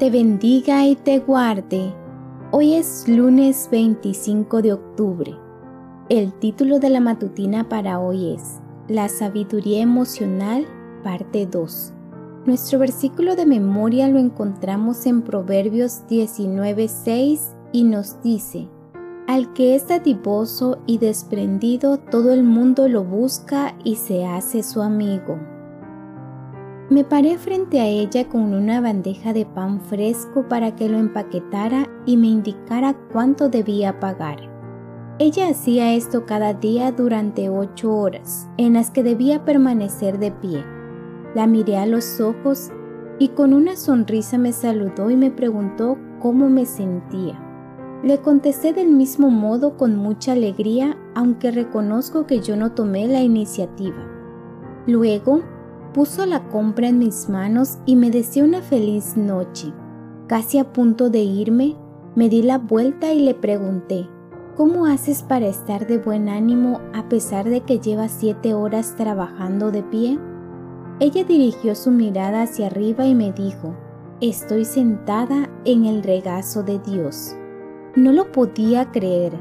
te bendiga y te guarde. Hoy es lunes 25 de octubre. El título de la matutina para hoy es La sabiduría emocional, parte 2. Nuestro versículo de memoria lo encontramos en Proverbios 19:6 y nos dice, Al que es dadivoso y desprendido, todo el mundo lo busca y se hace su amigo. Me paré frente a ella con una bandeja de pan fresco para que lo empaquetara y me indicara cuánto debía pagar. Ella hacía esto cada día durante ocho horas, en las que debía permanecer de pie la miré a los ojos y con una sonrisa me saludó y me preguntó cómo me sentía. Le contesté del mismo modo con mucha alegría, aunque reconozco que yo no tomé la iniciativa. Luego, puso la compra en mis manos y me deseó una feliz noche. Casi a punto de irme, me di la vuelta y le pregunté, ¿cómo haces para estar de buen ánimo a pesar de que llevas siete horas trabajando de pie? Ella dirigió su mirada hacia arriba y me dijo, estoy sentada en el regazo de Dios. No lo podía creer.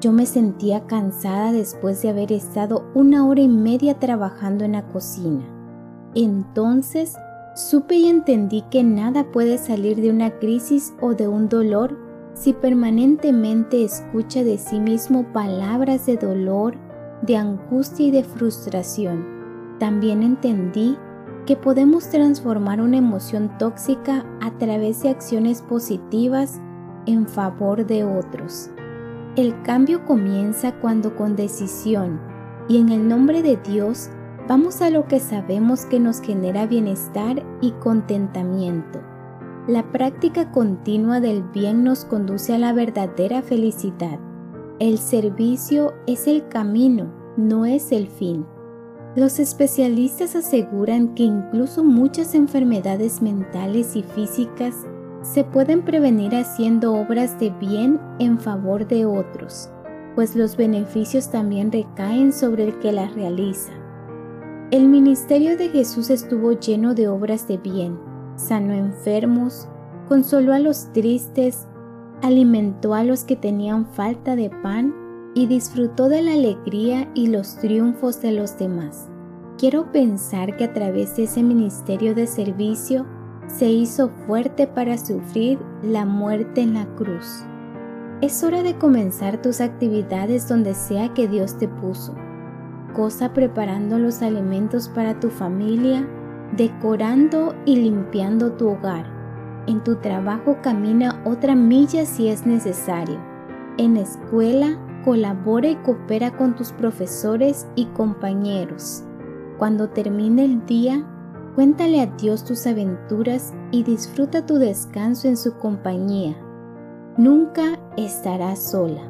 Yo me sentía cansada después de haber estado una hora y media trabajando en la cocina. Entonces supe y entendí que nada puede salir de una crisis o de un dolor si permanentemente escucha de sí mismo palabras de dolor, de angustia y de frustración también entendí que podemos transformar una emoción tóxica a través de acciones positivas en favor de otros. El cambio comienza cuando con decisión y en el nombre de Dios vamos a lo que sabemos que nos genera bienestar y contentamiento. La práctica continua del bien nos conduce a la verdadera felicidad. El servicio es el camino, no es el fin. Los especialistas aseguran que incluso muchas enfermedades mentales y físicas se pueden prevenir haciendo obras de bien en favor de otros, pues los beneficios también recaen sobre el que las realiza. El ministerio de Jesús estuvo lleno de obras de bien, sanó enfermos, consoló a los tristes, alimentó a los que tenían falta de pan y disfrutó de la alegría y los triunfos de los demás. Quiero pensar que a través de ese ministerio de servicio se hizo fuerte para sufrir la muerte en la cruz. Es hora de comenzar tus actividades donde sea que Dios te puso. Cosa preparando los alimentos para tu familia, decorando y limpiando tu hogar. En tu trabajo camina otra milla si es necesario. En la escuela colabora y coopera con tus profesores y compañeros. Cuando termine el día, cuéntale a Dios tus aventuras y disfruta tu descanso en su compañía. Nunca estarás sola.